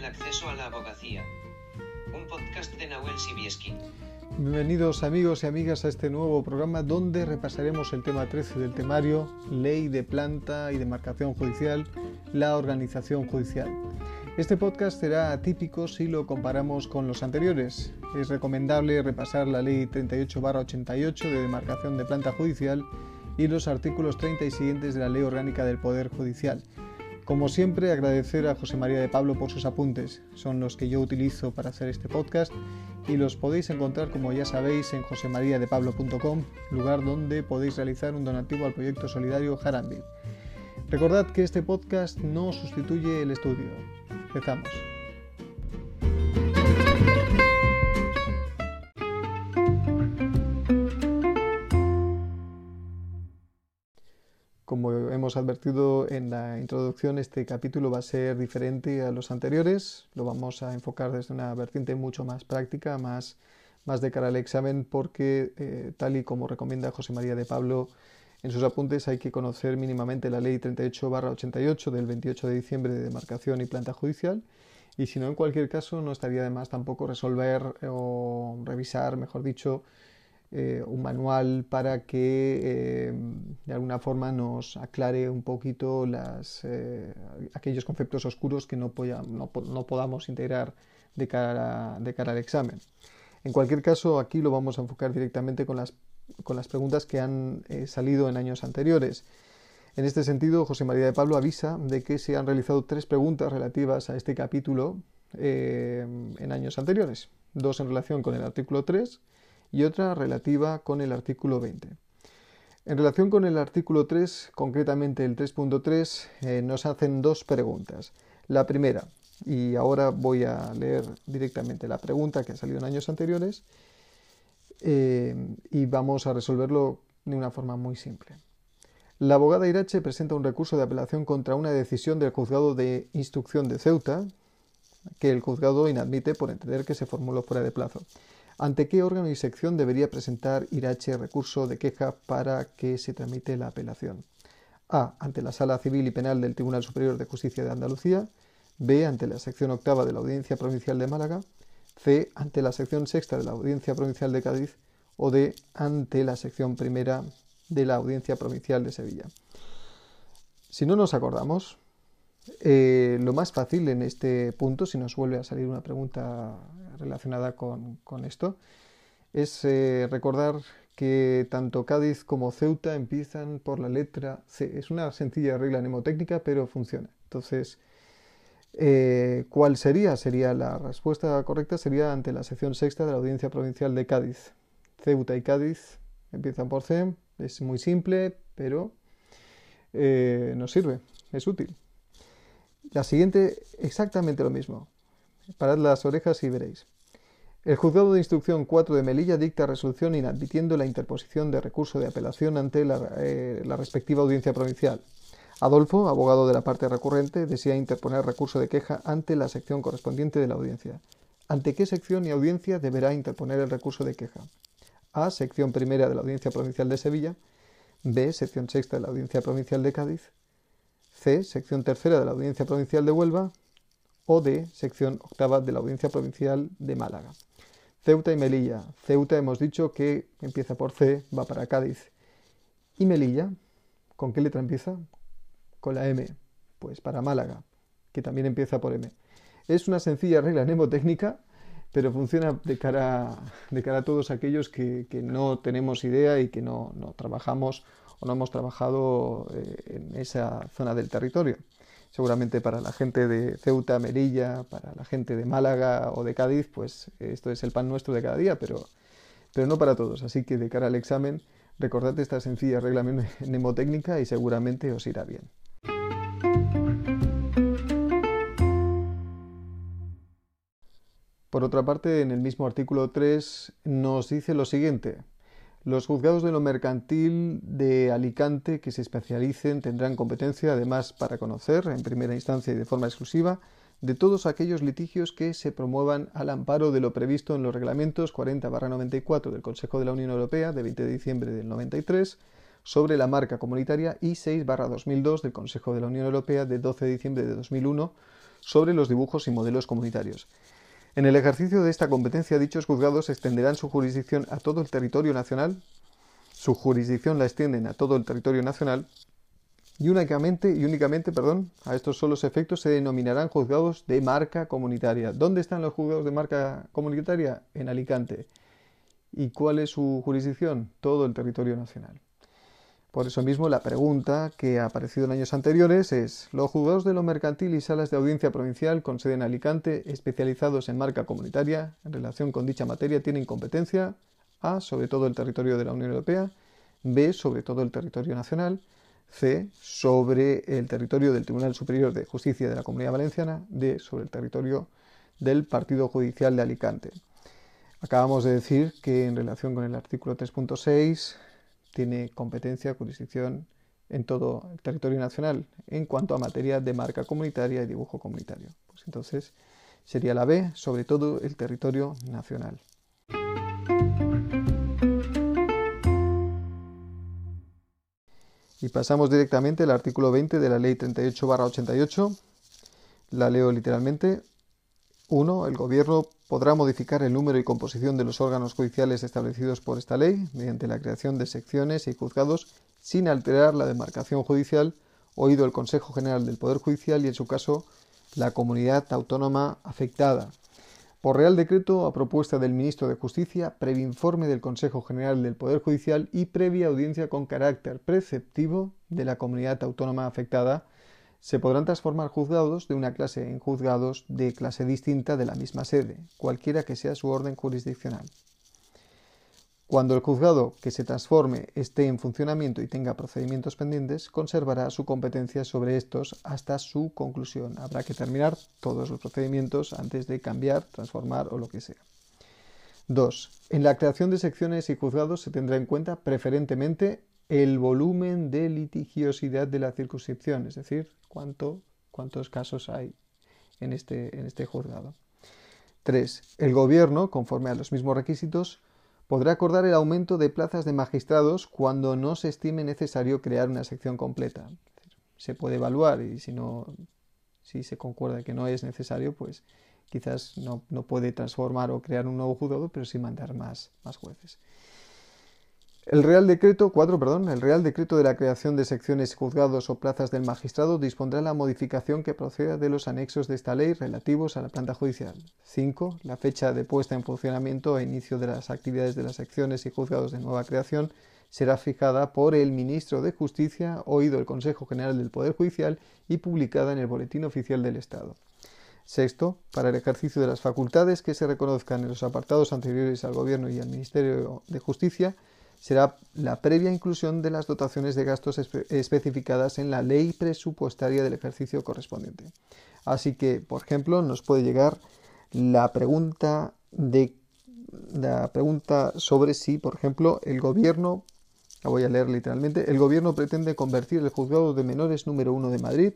el acceso a la abogacía. Un podcast de Nahuel Sibieski. Bienvenidos amigos y amigas a este nuevo programa donde repasaremos el tema 13 del temario, Ley de Planta y Demarcación Judicial, la organización judicial. Este podcast será atípico si lo comparamos con los anteriores. Es recomendable repasar la Ley 38-88 de demarcación de planta judicial y los artículos 30 y siguientes de la Ley Orgánica del Poder Judicial. Como siempre, agradecer a José María de Pablo por sus apuntes. Son los que yo utilizo para hacer este podcast y los podéis encontrar, como ya sabéis, en josemariadepablo.com, lugar donde podéis realizar un donativo al proyecto solidario Jarambil. Recordad que este podcast no sustituye el estudio. Empezamos. Hemos advertido en la introducción, este capítulo va a ser diferente a los anteriores. Lo vamos a enfocar desde una vertiente mucho más práctica, más, más de cara al examen, porque eh, tal y como recomienda José María de Pablo en sus apuntes, hay que conocer mínimamente la ley 38-88 del 28 de diciembre de demarcación y planta judicial. Y si no, en cualquier caso, no estaría de más tampoco resolver o revisar, mejor dicho, eh, un manual para que eh, de alguna forma nos aclare un poquito eh, aquellos conceptos oscuros que no, podamos integrar de cara, de cara al examen. En cualquier caso, aquí lo vamos a enfocar directamente con las, con las preguntas que han salido en años anteriores. En este sentido, José María de Pablo avisa de que se han realizado tres preguntas relativas a este capítulo en años anteriores. Dos en relación con el artículo 3 y otra relativa con el artículo 20. En relación con el artículo 3, concretamente el 3.3, eh, nos hacen dos preguntas. La primera, y ahora voy a leer directamente la pregunta que ha salido en años anteriores, eh, y vamos a resolverlo de una forma muy simple. La abogada Irache presenta un recurso de apelación contra una decisión del juzgado de instrucción de Ceuta, que el juzgado inadmite por entender que se formuló fuera de plazo. ¿Ante qué órgano y sección debería presentar Irache recurso de queja para que se tramite la apelación? A. Ante la Sala Civil y Penal del Tribunal Superior de Justicia de Andalucía. B. Ante la sección octava de la Audiencia Provincial de Málaga. C. Ante la sección sexta de la Audiencia Provincial de Cádiz. O D. Ante la sección primera de la Audiencia Provincial de Sevilla. Si no nos acordamos, eh, lo más fácil en este punto, si nos vuelve a salir una pregunta relacionada con, esto, es eh, recordar que tanto Cádiz como Ceuta empiezan por la letra C. Es una sencilla regla mnemotécnica, pero funciona. Entonces, eh, ¿cuál sería? Sería la respuesta correcta sería ante la sección sexta de la Audiencia Provincial de Cádiz. Ceuta y Cádiz empiezan por C. Es muy simple, pero nos sirve, es útil. La siguiente, exactamente lo mismo. Parad las orejas y veréis. El juzgado de instrucción 4 de Melilla dicta resolución inadmitiendo la interposición de recurso de apelación ante la, eh, la, respectiva audiencia provincial. Adolfo, abogado de la parte recurrente, desea interponer recurso de queja ante la sección correspondiente de la audiencia. ¿Ante qué sección y audiencia deberá interponer el recurso de queja? A. Sección primera de la Audiencia Provincial de Sevilla. B. Sección sexta de la Audiencia Provincial de Cádiz. C, sección tercera de la Audiencia Provincial de Huelva, o D, sección octava de la Audiencia Provincial de Málaga. Ceuta y Melilla. Ceuta hemos dicho que empieza por C, va para Cádiz. ¿Y Melilla? ¿Con qué letra empieza? Con la M. Pues para Málaga, que también empieza por M. Es una sencilla regla mnemotécnica, pero funciona de cara, de cara a todos aquellos que, no tenemos idea y que no, no trabajamos o no hemos trabajado eh, en esa zona del territorio. Seguramente para la gente de Ceuta, Merilla, para la gente de Málaga o de Cádiz, pues esto es el pan nuestro de cada día, pero, pero no para todos. Así que de cara al examen, recordad esta sencilla regla mnemotécnica y seguramente os irá bien. Por otra parte, en el mismo artículo 3 nos dice lo siguiente. Los juzgados de lo mercantil de Alicante que se especialicen tendrán competencia, además, para conocer, en primera instancia y de forma exclusiva, de todos aquellos litigios que se promuevan al amparo de lo previsto en los reglamentos 40-94 del Consejo de la Unión Europea de 20 de diciembre del 93 sobre la marca comunitaria y 6-2002 del Consejo de la Unión Europea de 12 de diciembre de 2001 sobre los dibujos y modelos comunitarios. En el ejercicio de esta competencia, dichos juzgados extenderán su jurisdicción a todo el territorio nacional, su jurisdicción la extienden a todo el territorio nacional y únicamente, y únicamente perdón, a estos solos efectos se denominarán juzgados de marca comunitaria. ¿Dónde están los juzgados de marca comunitaria? En Alicante. ¿Y cuál es su jurisdicción? Todo el territorio nacional. Por eso mismo la pregunta que ha aparecido en años anteriores es, ¿los juzgados de lo mercantil y salas de audiencia provincial con sede en Alicante, especializados en marca comunitaria, en relación con dicha materia, tienen competencia A, sobre todo el territorio de la Unión Europea, B, sobre todo el territorio nacional, C, sobre el territorio del Tribunal Superior de Justicia de la Comunidad Valenciana, D, sobre el territorio del Partido Judicial de Alicante. Acabamos de decir que en relación con el artículo 3.6 tiene competencia, jurisdicción en todo el territorio nacional en cuanto a materia de marca comunitaria y dibujo comunitario. Pues entonces sería la B, sobre todo el territorio nacional. Y pasamos directamente al artículo 20 de la Ley 38-88. La leo literalmente. 1. El Gobierno podrá modificar el número y composición de los órganos judiciales establecidos por esta ley mediante la creación de secciones y juzgados sin alterar la demarcación judicial, oído el Consejo General del Poder Judicial y, en su caso, la comunidad autónoma afectada. Por Real Decreto, a propuesta del Ministro de Justicia, previo informe del Consejo General del Poder Judicial y previa audiencia con carácter preceptivo de la comunidad autónoma afectada, se podrán transformar juzgados de una clase en juzgados de clase distinta de la misma sede, cualquiera que sea su orden jurisdiccional. Cuando el juzgado que se transforme esté en funcionamiento y tenga procedimientos pendientes, conservará su competencia sobre estos hasta su conclusión. Habrá que terminar todos los procedimientos antes de cambiar, transformar o lo que sea. 2. En la creación de secciones y juzgados se tendrá en cuenta preferentemente el volumen de litigiosidad de la circunscripción, es decir, cuánto, cuántos casos hay en este, en este juzgado. 3. El Gobierno, conforme a los mismos requisitos, podrá acordar el aumento de plazas de magistrados cuando no se estime necesario crear una sección completa. Se puede evaluar y si no, si se concuerda que no es necesario, pues quizás no, no puede transformar o crear un nuevo juzgado, pero sí mandar más, más jueces. El Real Decreto 4, perdón, el Real Decreto de la creación de secciones, juzgados o plazas del magistrado dispondrá la modificación que proceda de los anexos de esta ley relativos a la planta judicial. 5. La fecha de puesta en funcionamiento e inicio de las actividades de las secciones y juzgados de nueva creación será fijada por el Ministro de Justicia, oído el Consejo General del Poder Judicial y publicada en el Boletín Oficial del Estado. Sexto, para el ejercicio de las facultades que se reconozcan en los apartados anteriores al Gobierno y al Ministerio de Justicia, será la previa inclusión de las dotaciones de gastos especificadas en la ley presupuestaria del ejercicio correspondiente. Así que, por ejemplo, nos puede llegar la pregunta de la pregunta sobre si, por ejemplo, el gobierno, la voy a leer literalmente, el gobierno pretende convertir el juzgado de menores número uno de Madrid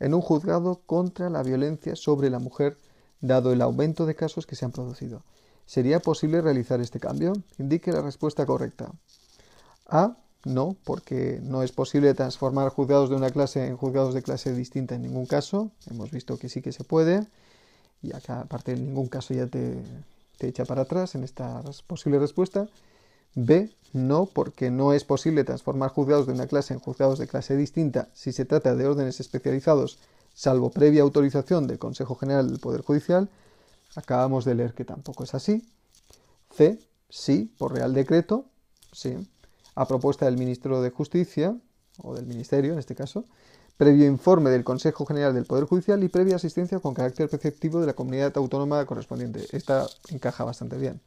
en un juzgado contra la violencia sobre la mujer, dado el aumento de casos que se han producido. ¿Sería posible realizar este cambio? Indique la respuesta correcta. A. No, porque no es posible transformar juzgados de una clase en juzgados de clase distinta en ningún caso. Hemos visto que sí que se puede. Y acá, aparte, en ningún caso ya te, te echa para atrás en esta posible respuesta. B. No, porque no es posible transformar juzgados de una clase en juzgados de clase distinta si se trata de órdenes especializados, salvo previa autorización del Consejo General del Poder Judicial. Acabamos de leer que tampoco es así. C, sí, por Real Decreto, sí, a propuesta del Ministro de Justicia, o del Ministerio en este caso, previo informe del Consejo General del Poder Judicial y previa asistencia con carácter preceptivo de la comunidad autónoma correspondiente. Esta encaja bastante bien.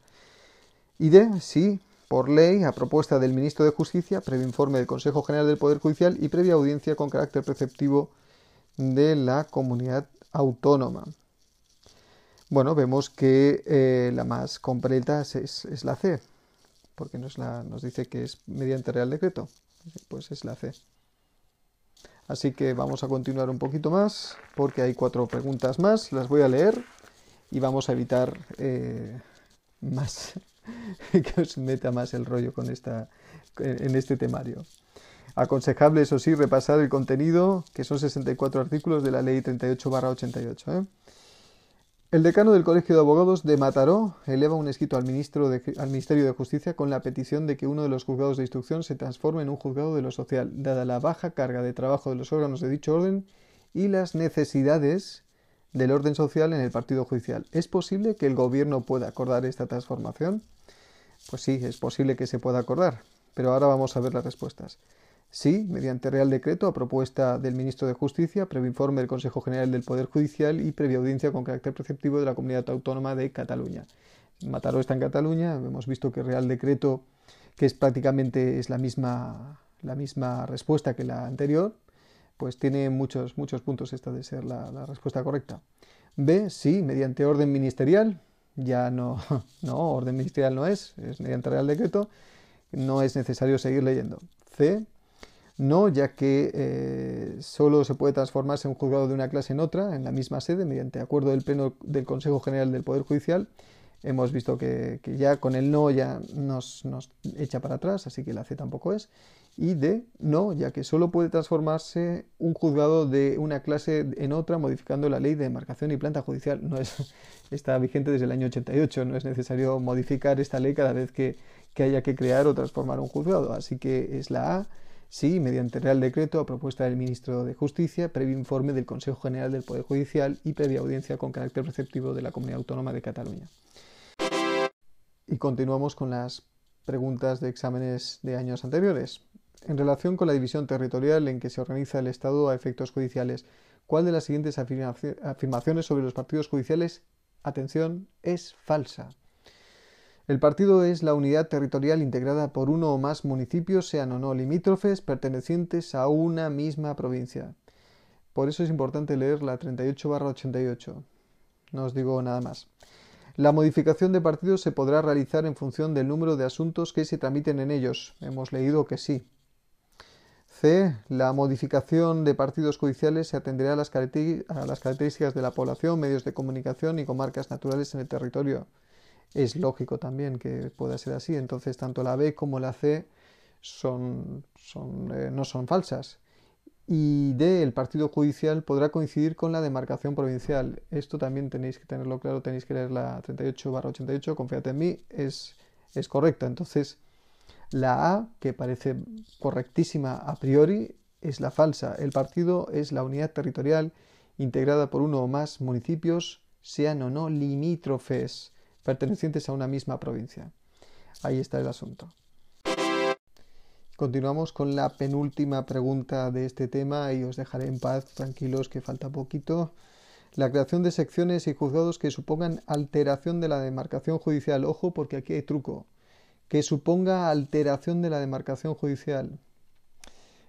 Y D, sí, por ley, a propuesta del Ministro de Justicia, previo informe del Consejo General del Poder Judicial y previa audiencia con carácter preceptivo de la comunidad autónoma. Bueno, vemos que eh, la más completa es, la C, porque nos, nos dice que es mediante Real Decreto. Pues es la C. Así que vamos a continuar un poquito más, porque hay cuatro preguntas más, las voy a leer y vamos a evitar eh, más, que os meta más el rollo con esta, en este temario. Aconsejable, eso sí, repasar el contenido, que son 64 artículos de la Ley 38-88. ¿eh? El decano del Colegio de Abogados de Mataró eleva un escrito al, Ministerio de Justicia con la petición de que uno de los juzgados de instrucción se transforme en un juzgado de lo social, dada la baja carga de trabajo de los órganos de dicho orden y las necesidades del orden social en el partido judicial. ¿Es posible que el gobierno pueda acordar esta transformación? Pues sí, es posible que se pueda acordar, pero ahora vamos a ver las respuestas. Sí, mediante Real Decreto, a propuesta del Ministro de Justicia, previo informe del Consejo General del Poder Judicial y previa audiencia con carácter preceptivo de la Comunidad Autónoma de Cataluña. Mataró está en Cataluña, hemos visto que Real Decreto, que es prácticamente es la misma, la misma respuesta que la anterior, pues tiene muchos, muchos puntos esta de ser la, la respuesta correcta. B, sí, mediante orden ministerial, ya no, no, orden ministerial no es, es mediante Real Decreto, no es necesario seguir leyendo. C, no, ya que eh, solo se puede transformarse un juzgado de una clase en otra, en la misma sede, mediante acuerdo del Pleno del Consejo General del Poder Judicial. Hemos visto que, ya con el no ya nos, echa para atrás, así que la C tampoco es. Y D, no, ya que solo puede transformarse un juzgado de una clase en otra, modificando la ley de demarcación y planta judicial. No es, está vigente desde el año 88, no es necesario modificar esta ley cada vez que, que haya que crear o transformar un juzgado. Así que es la A Sí, mediante Real Decreto, a propuesta del Ministro de Justicia, previo informe del Consejo General del Poder Judicial y previa audiencia con carácter preceptivo de la Comunidad Autónoma de Cataluña. Y continuamos con las preguntas de exámenes de años anteriores. En relación con la división territorial en que se organiza el Estado a efectos judiciales, ¿cuál de las siguientes afirmaciones sobre los partidos judiciales, atención, es falsa? El partido es la unidad territorial integrada por uno o más municipios, sean o no limítrofes, pertenecientes a una misma provincia. Por eso es importante leer la 38-88. No os digo nada más. La modificación de partidos se podrá realizar en función del número de asuntos que se tramiten en ellos. Hemos leído que sí. C. La modificación de partidos judiciales se atenderá a las, a las características de la población, medios de comunicación y comarcas naturales en el territorio es lógico también que pueda ser así. Entonces, tanto la B como la C son, son, eh, no son falsas. Y D, el partido judicial podrá coincidir con la demarcación provincial. Esto también tenéis que tenerlo claro, tenéis que leer la 38 88, confiad en mí, es, es correcta. Entonces, la A, que parece correctísima a priori, es la falsa. El partido es la unidad territorial integrada por uno o más municipios, sean o no limítrofes pertenecientes a una misma provincia. Ahí está el asunto. Continuamos con la penúltima pregunta de este tema y os dejaré en paz, tranquilos, que falta poquito. La creación de secciones y juzgados que supongan alteración de la demarcación judicial. Ojo, porque aquí hay truco. Que suponga alteración de la demarcación judicial.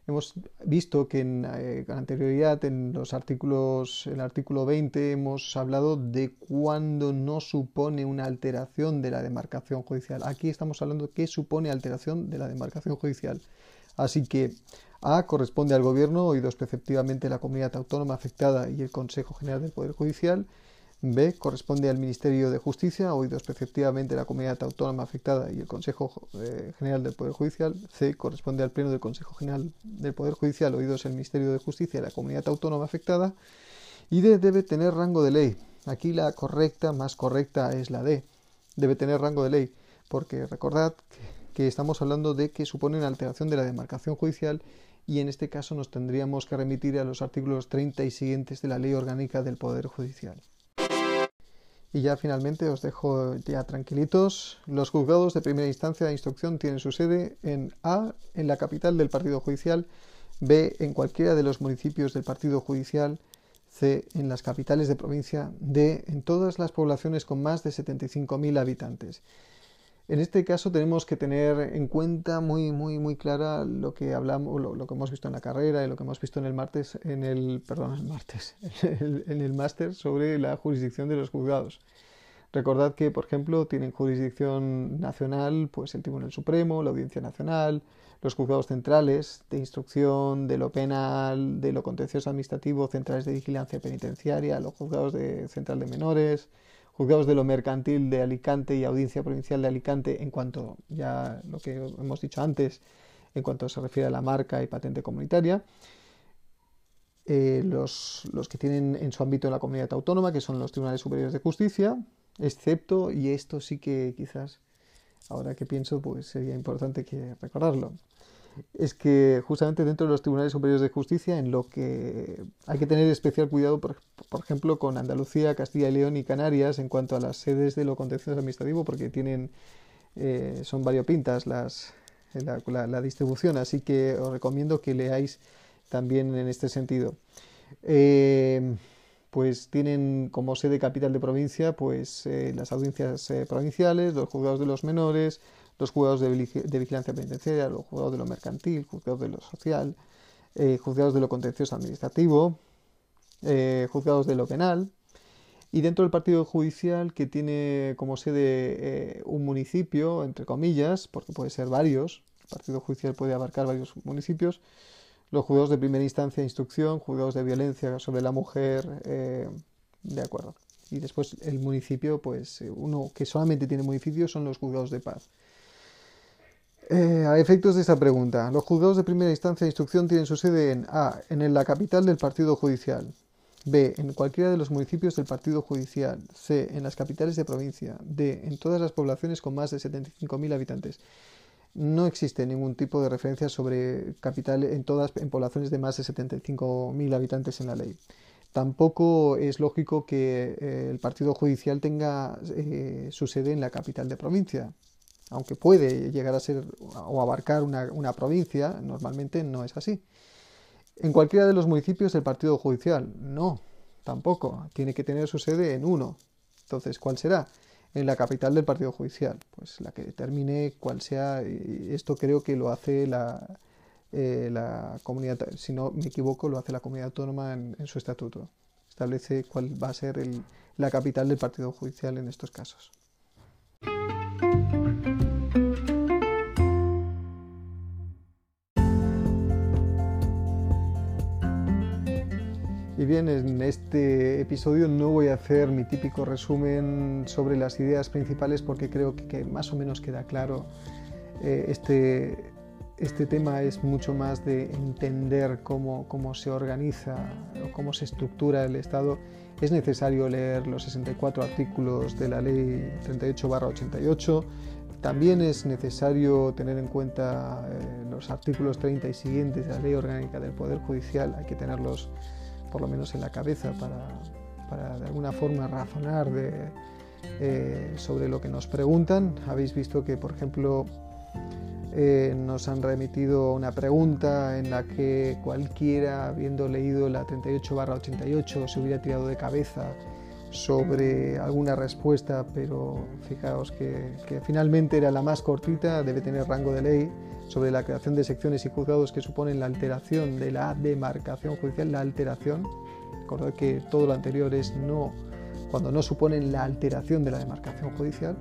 Hemos visto que en, eh, anterioridad en los artículos, el artículo 20 hemos hablado de cuando no supone una alteración de la demarcación judicial. Aquí estamos hablando de qué supone alteración de la demarcación judicial. Así que A corresponde al Gobierno, oídos preceptivamente la comunidad autónoma afectada y el Consejo General del Poder Judicial. B. Corresponde al Ministerio de Justicia, oídos preceptivamente la comunidad autónoma afectada y el Consejo eh, General del Poder Judicial. C. Corresponde al Pleno del Consejo General del Poder Judicial, oídos el Ministerio de Justicia y la comunidad autónoma afectada. Y D. Debe tener rango de ley. Aquí la correcta, más correcta, es la D. Debe tener rango de ley, porque recordad que, estamos hablando de que supone una alteración de la demarcación judicial y en este caso nos tendríamos que remitir a los artículos 30 y siguientes de la Ley Orgánica del Poder Judicial. Y ya finalmente os dejo ya tranquilitos. Los juzgados de primera instancia de instrucción tienen su sede en A, en la capital del partido judicial, B, en cualquiera de los municipios del partido judicial, C, en las capitales de provincia, D, en todas las poblaciones con más de 75.000 habitantes. En este caso tenemos que tener en cuenta muy, muy, muy clara lo que hablamos, lo, que hemos visto en la carrera y lo que hemos visto en el martes, en el, perdón, el martes, en el, máster sobre la jurisdicción de los juzgados. Recordad que, por ejemplo, tienen jurisdicción nacional, pues el Tribunal Supremo, la Audiencia Nacional, los juzgados centrales de instrucción, de lo penal, de lo contencioso administrativo, centrales de vigilancia penitenciaria, los juzgados de central de menores, juzgados de lo mercantil de Alicante y Audiencia Provincial de Alicante en cuanto ya lo que hemos dicho antes, en cuanto se refiere a la marca y patente comunitaria. Eh, los, los, que tienen en su ámbito la comunidad autónoma, que son los tribunales superiores de justicia, excepto, y esto sí que quizás, ahora que pienso, pues sería importante que recordarlo, es que justamente dentro de los tribunales superiores de justicia, en lo que hay que tener especial cuidado, por, ejemplo, con Andalucía, Castilla y León y Canarias, en cuanto a las sedes de lo contencioso administrativo, porque tienen, eh, son variopintas las, la, la, distribución, así que os recomiendo que leáis también en este sentido. Eh, pues tienen como sede capital de provincia pues eh, las audiencias eh, provinciales, los juzgados de los menores, los juzgados de, vigilancia penitenciaria, los juzgados de lo mercantil, juzgados de lo social, juzgados de lo contencioso administrativo, juzgados de lo penal, y dentro del partido judicial que tiene como sede un municipio, entre comillas, porque puede ser varios, el partido judicial puede abarcar varios municipios, los juzgados de primera instancia de instrucción, juzgados de violencia sobre la mujer, eh, de acuerdo. Y después el municipio, pues eh, uno que solamente tiene municipios son los juzgados de paz. Eh, a efectos de esta pregunta, los juzgados de primera instancia de instrucción tienen su sede en A, en la capital del partido judicial, B, en cualquiera de los municipios del partido judicial, C, en las capitales de provincia, D, en todas las poblaciones con más de 75.000 habitantes no existe ningún tipo de referencia sobre capital en todas en poblaciones de más de 75.000 habitantes en la ley. Tampoco es lógico que eh, el partido judicial tenga eh, su sede en la capital de provincia, aunque puede llegar a ser o abarcar una, provincia, normalmente no es así. En cualquiera de los municipios del partido judicial, no, tampoco. Tiene que tener su sede en uno. Entonces, ¿cuál será? en la capital del partido judicial, pues la que determine cuál sea, esto creo que lo hace la, eh, la comunidad, si no me equivoco, lo hace la comunidad autónoma en, su estatuto. Establece cuál va a ser la capital del partido judicial en estos casos. Y bien, en este episodio no voy a hacer mi típico resumen sobre las ideas principales porque creo que, más o menos queda claro. Eh, este, este tema es mucho más de entender cómo, cómo se organiza o cómo se estructura el Estado. Es necesario leer los 64 artículos de la Ley 38-88. También es necesario tener en cuenta eh, los artículos 30 y siguientes de la Ley Orgánica del Poder Judicial. Hay que tenerlos por lo menos en la cabeza, para, de alguna forma razonar eh, sobre lo que nos preguntan. Habéis visto que, por ejemplo, eh, nos han remitido una pregunta en la que cualquiera, habiendo leído la 38-88, se hubiera tirado de cabeza sobre alguna respuesta, pero fijaos que, que, finalmente era la más cortita, debe tener rango de ley, sobre la creación de secciones y juzgados que suponen la alteración de la demarcación judicial, la alteración, recordad que todo lo anterior es no, cuando no suponen la alteración de la demarcación judicial,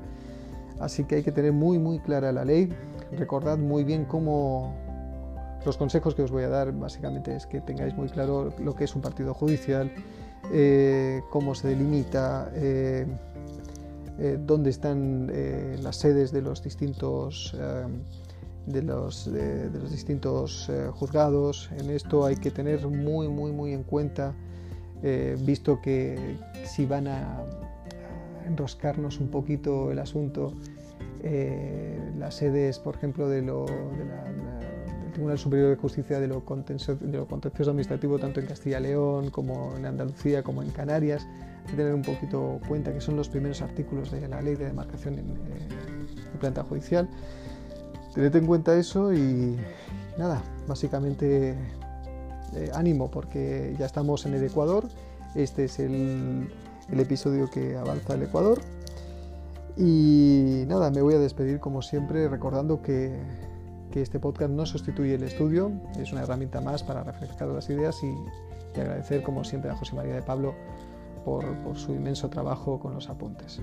así que hay que tener muy muy clara la ley, recordad muy bien cómo los consejos que os voy a dar básicamente es que tengáis muy claro lo que es un partido judicial, eh, cómo se delimita, eh, eh, dónde están las sedes de los distintos de los, de, los distintos eh, juzgados. En esto hay que tener muy, muy, muy en cuenta, eh, visto que si van a, enroscarnos un poquito el asunto, eh, las sedes, por ejemplo, de lo, del Tribunal Superior de Justicia de lo, de lo contencioso administrativo, tanto en Castilla y León como en Andalucía como en Canarias, hay que tener un poquito cuenta que son los primeros artículos de la ley de demarcación en, en planta judicial. Tened en cuenta eso y nada, básicamente eh, ánimo porque ya estamos en el Ecuador. Este es el, episodio que avanza el Ecuador. Y nada, me voy a despedir como siempre recordando que, este podcast no sustituye el estudio, es una herramienta más para refrescar las ideas y, agradecer como siempre a José María de Pablo por, por su inmenso trabajo con los apuntes.